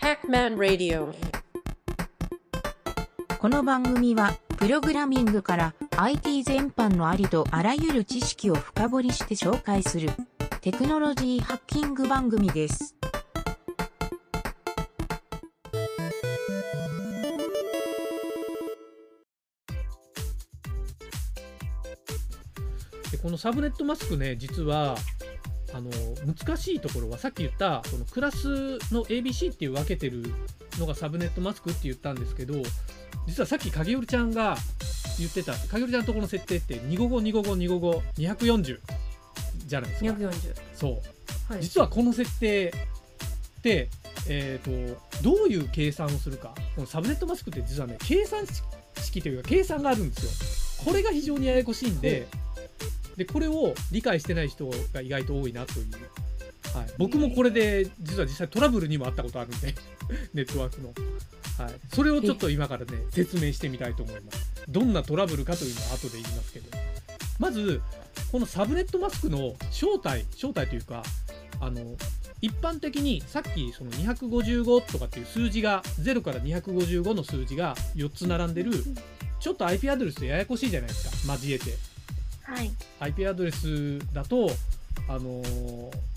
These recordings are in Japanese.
Hackman Radio この番組は、プログラミングから IT 全般のありとあらゆる知識を深掘りして紹介するテクノロジーハッキング番組です。でこのサブネットマスクね実はあの難しいところはさっき言ったこのクラスの ABC っていう分けてるのがサブネットマスクって言ったんですけど実はさっき影織ちゃんが言ってた影織ちゃんのところの設定って255255240じゃないですか。240そう。はい。実はこの設定って、えー、とどういう計算をするか。このサブネットマスクって実はね計算式というか計算があるんですよ。これが非常にややこしいんででこれを理解してない人が意外と多いなという、はい、僕もこれで実は実際トラブルにもあったことあるんで ネットワークの、はい、それをちょっと今からね説明してみたいと思います。どんなトラブルかというのは後で言いますけど。まずこのサブネットマスクの正体正体というかあの一般的にさっきその255とかっていう数字が0から255の数字が4つ並んでるちょっと IP アドレスとややこしいじゃないですか。交えてはい。IP アドレスだとあのー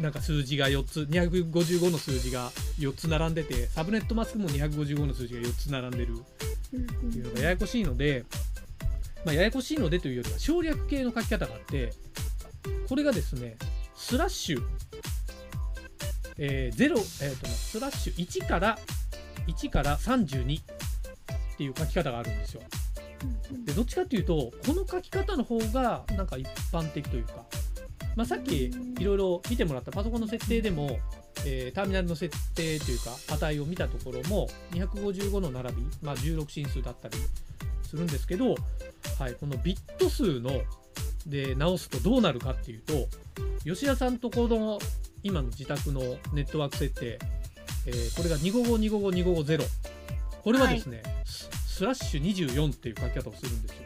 なんか数字が4つ255の数字が4つ並んでてサブネットマスクも255の数字が4つ並んでるっていうのがややこしいので、まあ、ややこしいのでというよりは省略形の書き方があってこれがですねスラッシュ、えー0、えーとね、スラッシュ1から1から32っていう書き方があるんですよ。でどっちかっていうとこの書き方の方がなんか一般的というか、まあ、さっきいろいろ見てもらったパソコンの設定でも、えーターミナルの設定というか値を見たところも255の並び、まあ、16進数だったりするんですけど、はい、このビット数ので直すとどうなるかっていうと吉田さんとこの今の自宅のネットワーク設定、えーこれが255-255-255-0これはですね、ススラッシュ24っていう書き方をするんですよ。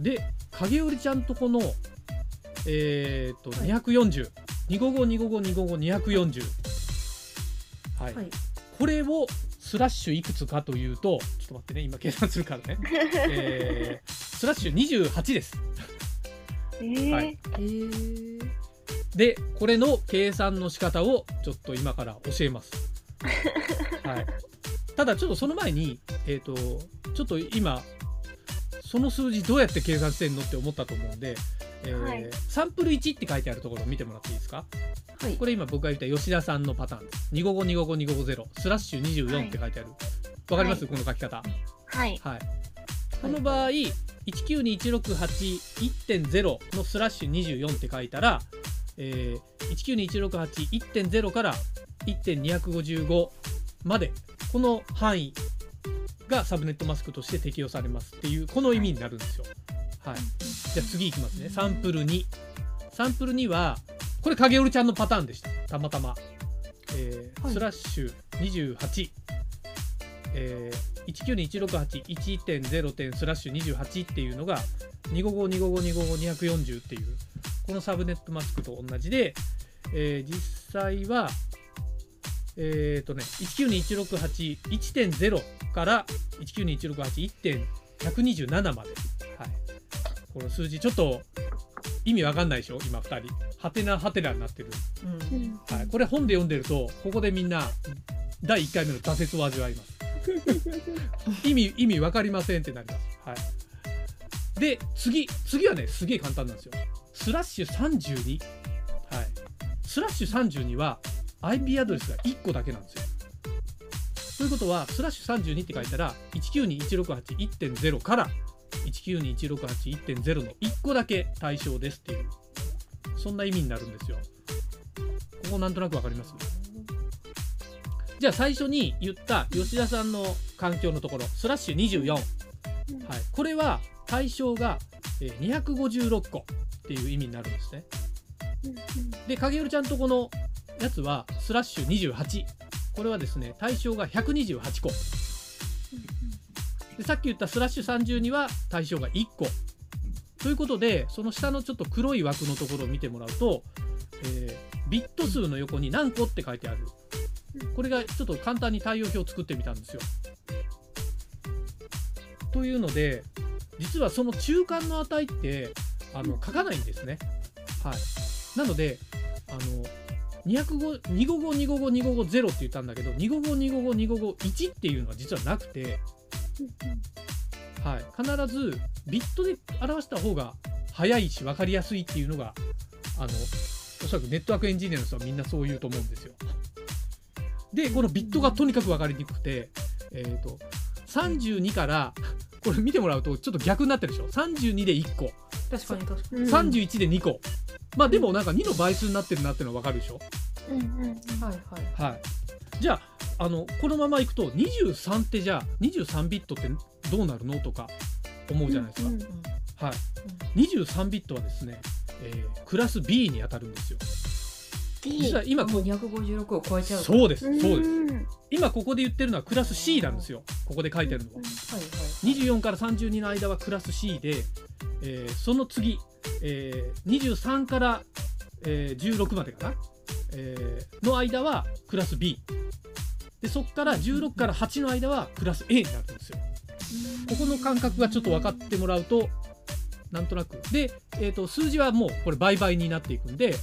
で影織ちゃんとこのえー、と240、255-255-255-240はい、はい。これをスラッシュいくつかというとちょっと待ってね今計算するからね、えースラッシュ28です。えー。はい。えー、でこれの計算の仕方をちょっと今から教えます。はい、ただちょっとその前に、えー、とちょっと今その数字どうやって計算してんのって思ったと思うんで、えーはいサンプル1って書いてあるところを見てもらっていいですか？はいこれ今僕が言った吉田さんのパターンです。255-255-250スラッシュ24って書いてある。わかります、はこの書き方。はい。はい、この場合、192.168.1.0のスラッシュ24って書いたら、えー、192.168.1.0から1.255までこの範囲がサブネットマスクとして適用されますっていうこの意味になるんですよ。はい、じゃあ次いきますね。サンプル2。サンプル2はこれ影織ちゃんのパターンでした。たまたま。えーはいスラッシュ28。えー、192.168.1.0点スラッシュ28っていうのが255-255-240っていうこのサブネットマスクと同じで、えー実際はえっ、とね192.168.1.0から192.168.1.127まで、はい、この数字ちょっと意味わかんないでしょ？今2人。ハテナハテナになってる。うん。うんはい、これ本で読んでるとここでみんな第1回目の挫折を味わいます。意味意味分かりませんってなります、はい、で次次はねすげえ簡単なんですよ。スラッシュ32、はい、スラッシュ32は IP アドレスが1個だけなんですよ。ということはスラッシュ32って書いたら192.168.1.0から192.168.1.0の1個だけ対象ですっていうそんな意味になるんですよ。ここなんとなくわかります？じゃあ最初に言った吉田さんの環境のところスラッシュ24、はい、これは対象がえー256個っていう意味になるんですね。で影織ちゃんとこのやつはスラッシュ28これはですね対象が128個。でさっき言ったスラッシュ32は対象が1個。ということでその下のちょっと黒い枠のところを見てもらうと、えービット数の横に何個って書いてある。これがちょっと簡単に対応表を作ってみたんですよ。というので実はその中間の値ってあの書かないんですね。はい、なのであの255 255 255 0って言ったんだけど255 255 255 1っていうのは実はなくて、はい、必ずビットで表した方が早いし分かりやすいっていうのがあのおそらくネットワークエンジニアの人はみんなそう言うと思うんですよ。でこのビットがとにかく分かりにくくて、えー、と32からこれ見てもらうとちょっと逆になってるでしょ？32で1個。確かに確かうん。31で2個まあでもなんか2の倍数になってるなっていうのは分かるでしょ？うんうんに。はいはい。はいじゃああのこのままいくと23ってじゃあ23ビットってどうなるのとか思うじゃないですか、うんうんはい、23ビットはですね、えークラス B に当たるんですよ実は今こもう256を超えちゃう。う。そうですうんそうですうん今ここで言ってるのはクラス C なんですよここで書いてあるのは。24から32の間はクラス C で、えーその次、えー23から、えー16までかな、えーの間はクラス B でそこから16から8の間はクラス A になるんですよ。ここの感覚がちょっと分かってもらうとなんとなく。で、えー、と数字はもうこれ倍々になっていくんで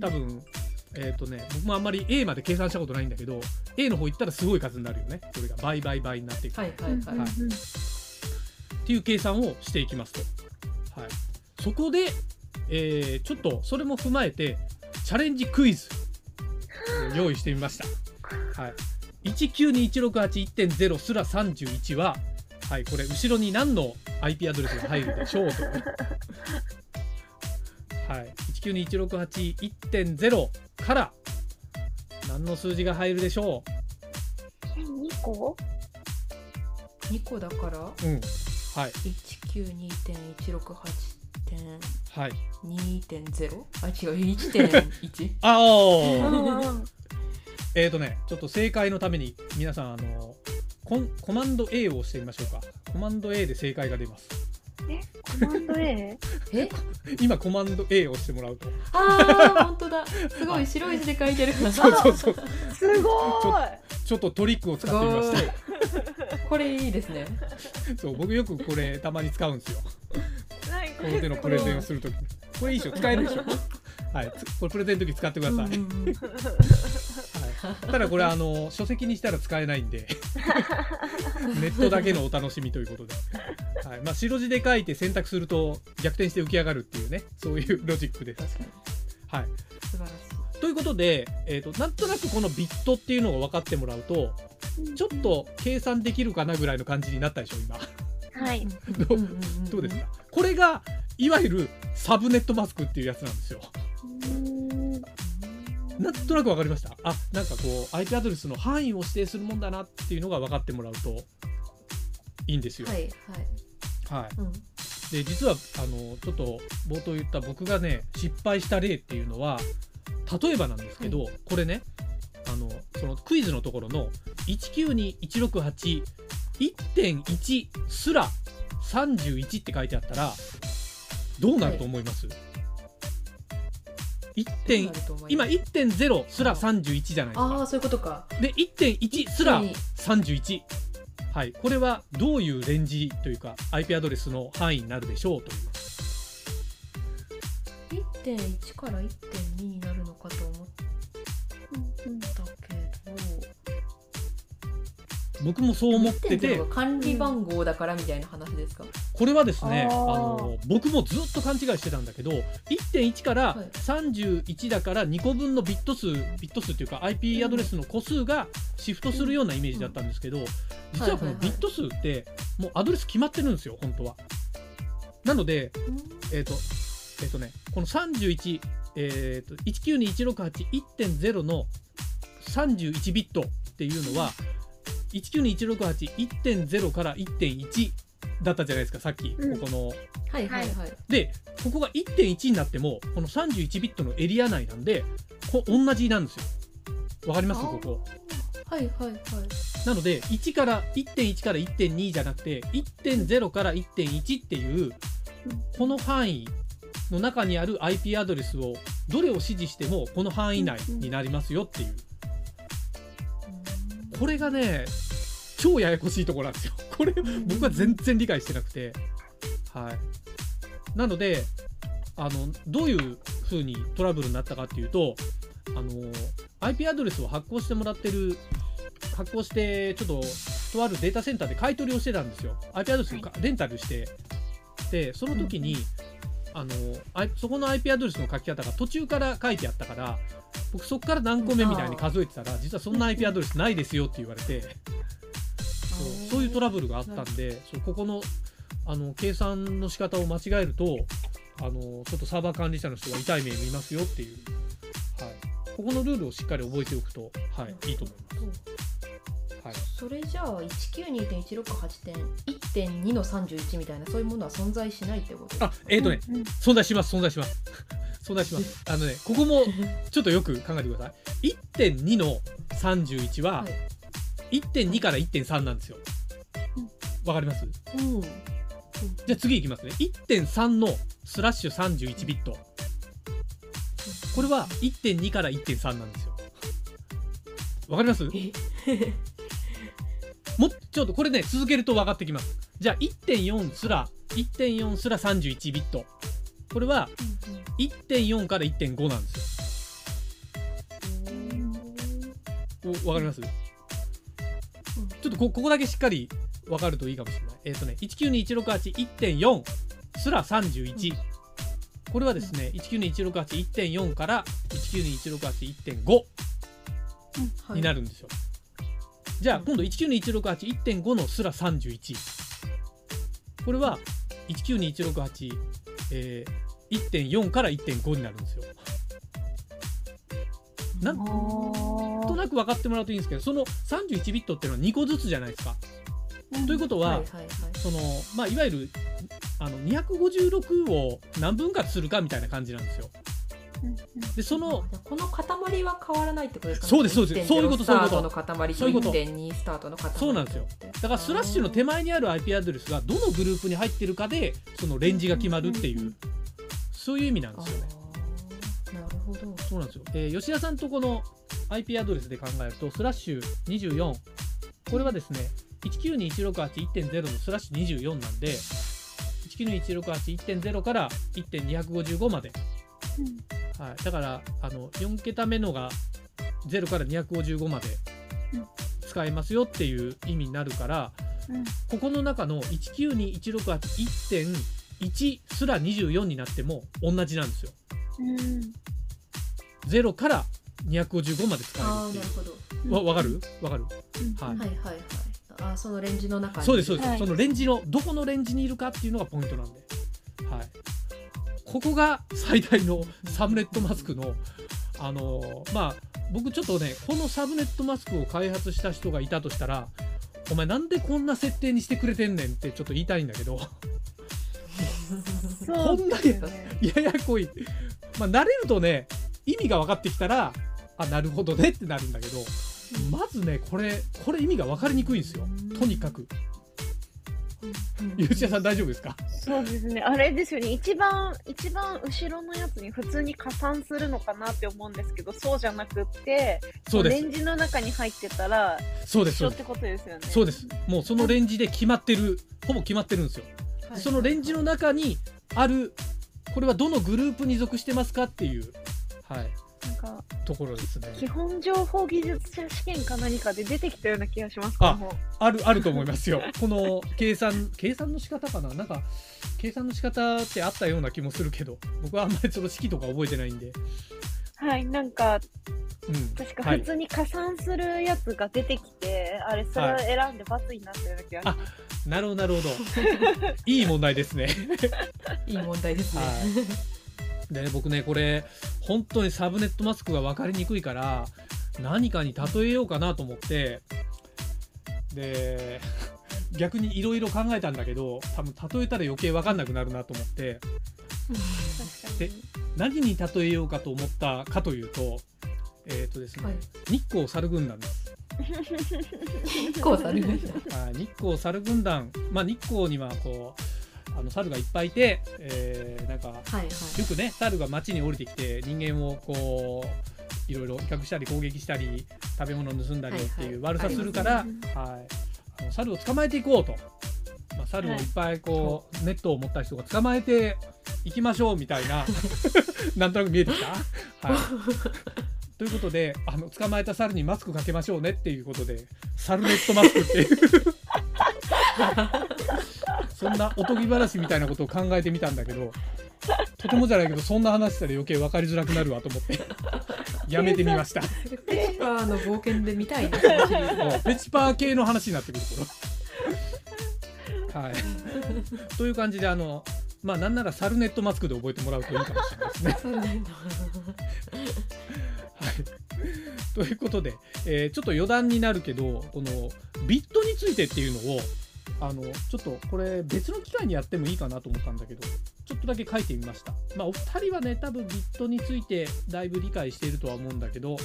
多分えっ、とね僕もあんまり A まで計算したことないんだけど A の方行ったらすごい数になるよね。それが倍倍倍になっていく、はいはいはい。はいっていう計算をしていきますと、はい、そこで、えーちょっとそれも踏まえてチャレンジクイズを 用意してみました、はい、192.168.1.0すら31は、はい、これ後ろに何の IP アドレスが入るでしょうと、はい、192.168.1.0から何の数字が入るでしょえ二個？2個だから？う、うん。はい。192.168.2.0はい、あ違う1.1 あー。うんうん えーとね、ちょっと正解のために皆さんあのコンコマンド A を押してみましょうか。コマンド A で正解が出ます。コマンド A え？今コマンド A を押してもらうと。ああ本当だすごい白い字で書いてるそうそうそう。すごちょっとトリックを使すってみましこれいいですねた。そう僕よくこれたまに使うんですよ。いこの手のプレゼンをするとき。これいいでしょ使えるでしょはい。つこれプレゼンの時使ってください。うんうんうんはい、ただこれあの書籍にしたら使えないんで ネットだけのお楽しみということで、はい。まあ、白字で書いて選択すると逆転して浮き上がるっていうねそういうロジックです。確かに。はい、素晴らしい。ということで、えー、となんとなくこのビットっていうのが分かってもらうとちょっと計算できるかなぐらいの感じになったでしょ今。はい。どうどうですか？これがいわゆるサブネットマスクっていうやつなんですよ。うん。なんとなく分かりました？あなんかこう IP アドレスの範囲を指定するもんだなっていうのが分かってもらうといいんですよ。はいはいはい。うん。で実はあのちょっと冒頭言った僕がね失敗した例っていうのは例えばなんですけど、これねあのそのクイズのところの192.168.1.1すら31って書いてあったらどうなると思います、1点どうなると思い今ます1.0すら31じゃないですか。ああそういうことか。で1.1すら一31。はい、これはどういうレンジというか IP アドレスの範囲になるでしょうという1.1から1.2になる僕もそう思ってて。1.0が管理番号だからみたいな話ですか、これはですねあの僕もずっと勘違いしてたんだけど1.1からはい。31だから2個分のビット数ビット数っていうか IP アドレスの個数がシフトするようなイメージだったんですけど実はこのビット数ってもうアドレス決まってるんですよ本当は。なのでえっ、と、えっ、とね、この31、えっ、と、192.168.1.0の31ビットっていうのは、192.168.1.0から1.1だったじゃないですか、さっき、うん。ここの。はいはい。はいで、ここが1.1になっても、この31ビットのエリア内なんで、こ同じなんですよ。わかります？ここ。はいはいはい。なので、1から1.1から1.2じゃなくて、1.0から1.1っていう、この範囲の中にある IP アドレスをどれを指示してもこの範囲内になりますよっていうこれがね超ややこしいところなんですよ。これ僕は全然理解してなくて。はい。なのであのどういう風にトラブルになったかっていうとあの IP アドレスを発行してもらってる発行してちょっととあるデータセンターで買い取りをしてたんですよ。IP アドレスをかレンタルして。でその時に、あのそこの IP アドレスの書き方が途中から書いてあったから僕そこから何個目みたいに数えてたら実はそんな IP アドレスないですよって言われてそうそういうトラブルがあったんでそうここのあの計算の仕方を間違えるとあのちょっとサーバー管理者の人が痛い目見ますよっていう、はい、ここのルールをしっかり覚えておくと、はい、いいと思います。はい、それじゃあ192.168.1.2の31みたいなそういうものは存在しないってこと？あえっ、ー、とね、うん存在します存在します。存在します。あのねここもちょっとよく考えてください。1.2の31ははい。1.2から1.3なんですよ。わかります？うん。じゃあ次いきますね。1.3のスラッシュ31ビット。これは1.2から1.3なんですよ。わかります？もちょっとこれね続けると分かってきます。じゃあ1.4すら1.4すら31ビット。これは1.4から1.5なんですよ。おわかります？ちょっとこここだけしっかり分かるといいかもしれない。えっ、とね1921681.4すら31これはですね1921681.4から1921681.5になるんですよ。じゃあ今度1921681.5のすら31これは1921681、えー、1.4から1.5になるんですよ。なんとなく分かってもらうといいんですけどその31ビットっていうのは2個ずつじゃないですか。ということは、はいはいはいそのまあ、いわゆるあの256を何分割するかみたいな感じなんですよ。でそのこの塊は変わらないってことですかねそうです。そうです1.0そういうことそういうこと。スタートの塊とそういうこと。1.2スタートの塊そうなんですよ。だからスラッシュの手前にある IP アドレスがどのグループに入ってるかでそのレンジが決まるっていう。そういう意味なんですよね。なるほど。そうなんですよ、えー吉田さんとこの IP アドレスで考えるとスラッシュ24これはですね192.168.1.0のスラッシュ24なんで192.168.1.0から1.255まで、はい、だからあの4桁目のが0から255までうん。使えますよっていう意味になるからここの中の192.168.1.1すら24になっても同じなんですよ。0から255まで使あえるっていう。わわかる？わかる、はい。はいはいはい。あーそのレンジの中に。そうですそうです、はい。そのレンジのどこのレンジにいるかっていうのがポイントなんで、はい、ここが最大のサブネットマスクのあのーまあ僕ちょっとねこのサブネットマスクを開発した人がいたとしたらお前なんでこんな設定にしてくれてんねんってちょっと言いたいんだけど。そう。ですよね。ややこい。まあ慣れるとね意味が分かってきたらあなるほどねってなるんだけど。まずねこれこれ意味が分かりにくいんですよ。とにかくゆうちやさん大丈夫ですか？そうですね。あれですよね。一番、一番後ろのやつに普通に加算するのかなって思うんですけど、そうじゃなくって、そうです。レンジの中に入ってたら、そうですそうです。一緒ってことですよね。そうです。もうそのレンジで決まってるほぼ決まってるんですよ。はい。そのレンジの中にあるこれはどのグループに属してますかっていう。はいなんか、ところですね。基本情報技術者試験か何かで出てきたような気がします。ああるあると思いますよ。この計算計算の仕方かな？なんか計算の仕方ってあったような気もするけど僕はあんまりその式とか覚えてないんで。はい、なんか、うん確かはい。普通に加算するやつが出てきて、あれ、それを選んで×になったような気がします。なるほどなるほど。いい問題ですね。いい問題ですね、でね僕ねこれ本当にサブネットマスクが分かりにくいから何かに例えようかなと思ってで 逆にいろいろ考えたんだけど多分例えたら余計分かんなくなるなと思って確かに。何に例えようかと思ったかというとえっ、とですね、はい日光猿軍団です。こうされるはい日光猿軍団、まあ、日光にはこうあの猿がいっぱいいて、えーなんかはいはい。よくね猿が街に降りてきて人間をこういろいろ威嚇したり攻撃したり食べ物を盗んだりっていう悪さするから、はい。あの猿を捕まえていこうと、まあ、猿をいっぱいこう、ネットを持った人が捕まえていきましょうみたいな なんとなく見えてきた、はい、ということであの捕まえた猿にマスクかけましょうねっていうことで猿ネットマスクっていう そんなおとぎ話みたいなことを考えてみたんだけどとてもじゃないけどそんな話したら余計分かりづらくなるわと思ってやめてみました。ペーパーの冒険で見たいね ペチパー系の話になってくるこれはい。という感じであのまあなんならサルネットマスクで覚えてもらうといいかもしれないですね。はい、ということで、えーちょっと余談になるけどこのビットについてっていうのをあのちょっとこれ別の機会にやってもいいかなと思ったんだけどちょっとだけ書いてみました。まあお二人はね多分ビットについてだいぶ理解しているとは思うんだけど、はい、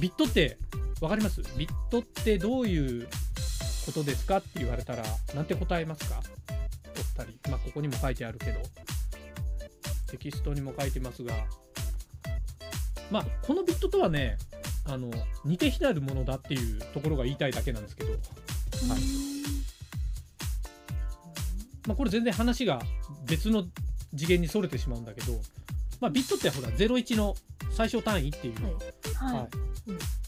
ビットって分かります？ビットってどういうことですかって言われたらなんて答えますか？お二人。まあここにも書いてあるけど。テキストにも書いてますが。まあこのビットとはねあの似て非なるものだっていうところが言いたいだけなんですけど、はい。まあ、これ全然話が別の次元にそれてしまうんだけど、まあ、ビットってほら01の最小単位っていう、はい。はい。はい。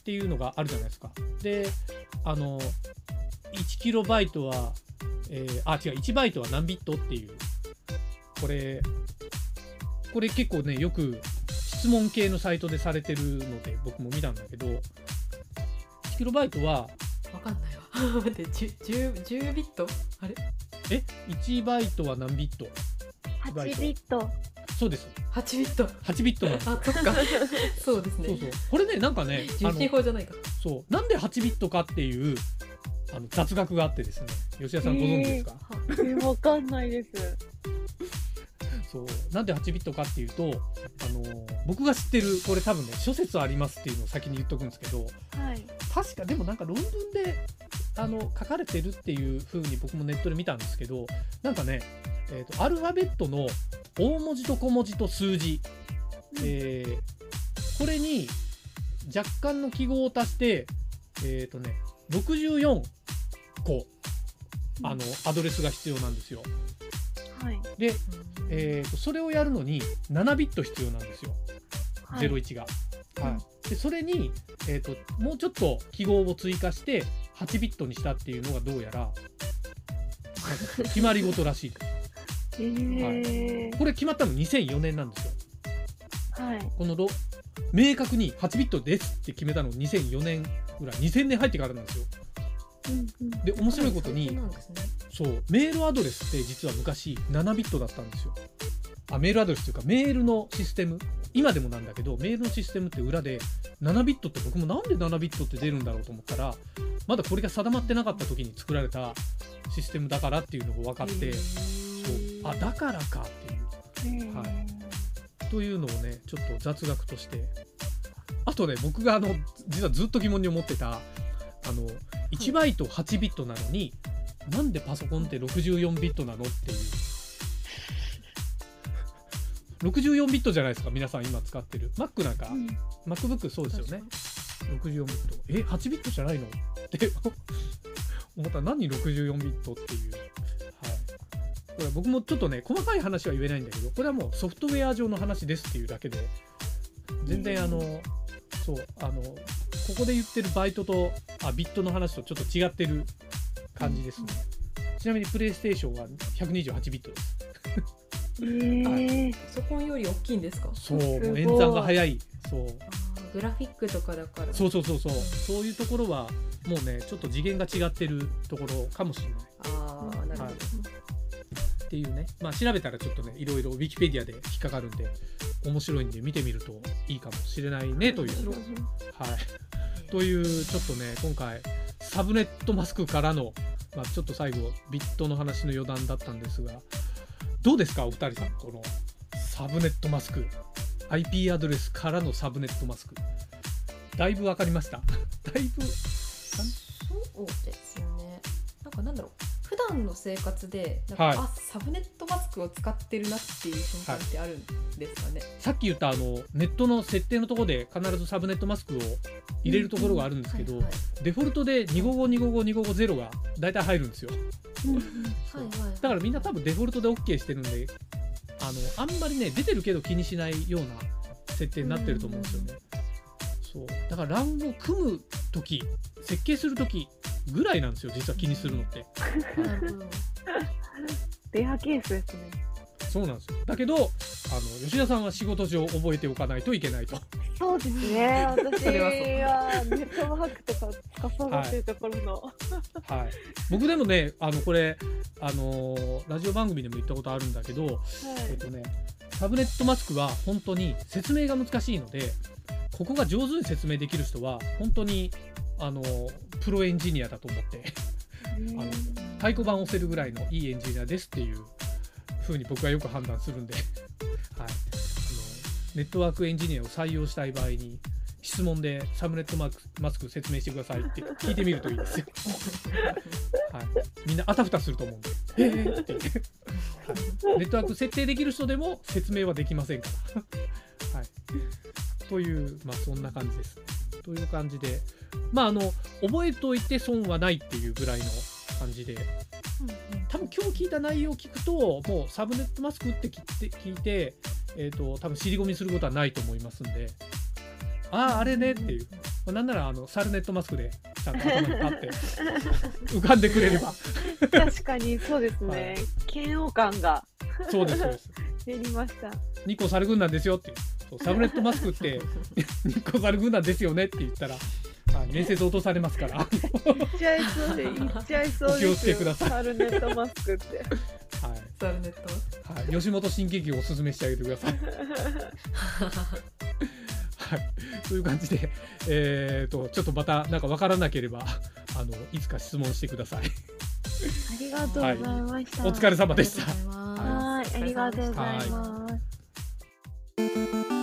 っていうのがあるじゃないですか。であの1キロバイトは、えーあ違う1バイトは何ビットっていうこれこれ結構ねよく質問系のサイトでされてるので僕も見たんだけど1キロバイトはわかんないわ待って 10, 10, 10ビット？あれ？え？1バイトは何ビット？8ビット。そうです。8ビット。8ビットなんです。あそっか。そうですね。そうそう。これねなんかねあ十の進法じゃないか。そう。なんで8ビットかっていうあの雑学があってですね。吉田さんご存知ですか、えわかんないです。そう。なんで8ビットかっていうと、あの僕が知ってるこれ多分ね諸説ありますっていうのを先に言っとくんですけどはい。確かでもなんか論文であの書かれてるっていう風に僕もネットで見たんですけどなんかね、えーとアルファベットの大文字と小文字と数字、えーこれに若干の記号を足してえっ、とね64個あのアドレスが必要なんですよ。はい。で、えーとそれをやるのに7ビット必要なんですよ。はい。01が。はい、でそれに、えー、ともうちょっと記号を追加して8ビットにしたっていうのがどうやら決まり事らしいです。えー。これ決まったの2004年なんですよ。はい。このロ明確に8ビットですって決めたの2004年ぐらい2000年入ってからなんですよ。うんうん。で面白いことにね。そうメールアドレスって実は昔7ビットだったんですよあメールアドレスというかメールのシステム。今でもなんだけどメールのシステムって裏で7ビットって僕もなんで7ビットって出るんだろうと思ったらまだこれが定まってなかった時に作られたシステムだからっていうのが分かってへそう。ーあだからかっていう。はというのをねちょっと雑学として。あとね僕があの実はずっと疑問に思ってたあの1バイト8ビットなのに、なんでパソコンって64ビットなのっていう64ビットじゃないですか皆さん今使ってる。Mac なんか、うん。MacBook そうですよね。64ビット。え8ビットじゃないの？って 思ったら何64ビットっていう。はい。これ僕もちょっとね細かい話は言えないんだけどこれはもうソフトウェア上の話ですっていうだけで全然あのそうあのここで言ってるバイトとあビットの話とちょっと違ってる感じですね。ちなみにプレイステーションは128ビットですえー。パソコンより大きいんですか？そう演算が早い。そう。グラフィックとかだから。そうそうそうそう。そういうところはもうねちょっと次元が違ってるところかもしれない。ああなるほど、はい。っていうね。まあ調べたらちょっとねいろいろウィキペディアで引っかかるんで面白いんで見てみるといいかもしれないねという。はい。というちょっとね今回サブネットマスクからの、まあ、ちょっと最後ビットの話の余談だったんですがどうですかお二人さんこのサブネットマスク。IP アドレスからのサブネットマスク。だいぶ分かりました。だいぶそうですね。なんかなんだろう。普段の生活でなんか、はい。あサブネットマスクを使ってるなっていう瞬間ってあるんですかね、さっき言ったあのネットの設定のところで必ずサブネットマスクを入れるところがあるんですけど、はいはい。デフォルトで25525525が大体入るんですよ。うん。はいはい。だからみんな多分デフォルトで OK してるんであのあんまりね出てるけど気にしないような設定になってると思うんですよねそう。だから欄を組む時設計する時ぐらいなんですよ実は気にするのって。ケースですね。そうなんですよ。だけどあの吉田さんは仕事上覚えておかないといけないと。そうですね。私はネットワークとか司ってるところの。はい。僕でもねあのこれあのーラジオ番組でも言ったことあるんだけどえっとね、タブレットマスクは本当に説明が難しいのでここが上手に説明できる人は本当にあのプロエンジニアだと思ってあの太鼓判を押せるぐらいのいいエンジニアですっていう風に僕はよく判断するんで、はい、あのネットワークエンジニアを採用したい場合に質問でサブネットマスクマスク説明してくださいって聞いてみるといいですよ。はい、みんなあたふたすると思うんで「えー、って。言って、はい、ネットワーク設定できる人でも説明はできませんから。はい、というまあそんな感じです。という感じで。まああの覚えておいて損はないっていうぐらいの感じで。多分今日聞いた内容を聞くともうサブネットマスクって聞いて聞いて、えー、と多分尻込みすることはないと思いますんであああれねっていう、まあ、なんならあのサルネットマスクでちゃんと頭にパッて。浮かんでくれれば。確かにそうですね。嫌悪感が。そうですそうです。出りました。日光猿軍団ですよっていう。そうサブネットマスクって 日光猿軍団ですよねって言ったらはい面接落とされますから。言っちゃいそうで、言っちゃいそうですよ。お気をつけください。サルネットマスクって。はい。サルネット。マスクはい、吉本新喜劇をおすすめしてあげてください。はい、そういう感じで、えーと、ちょっとまたなんか分からなければあのいつか質問してください。ありがとうございました。はい、お疲れ様でした。はい、ありがとうございます。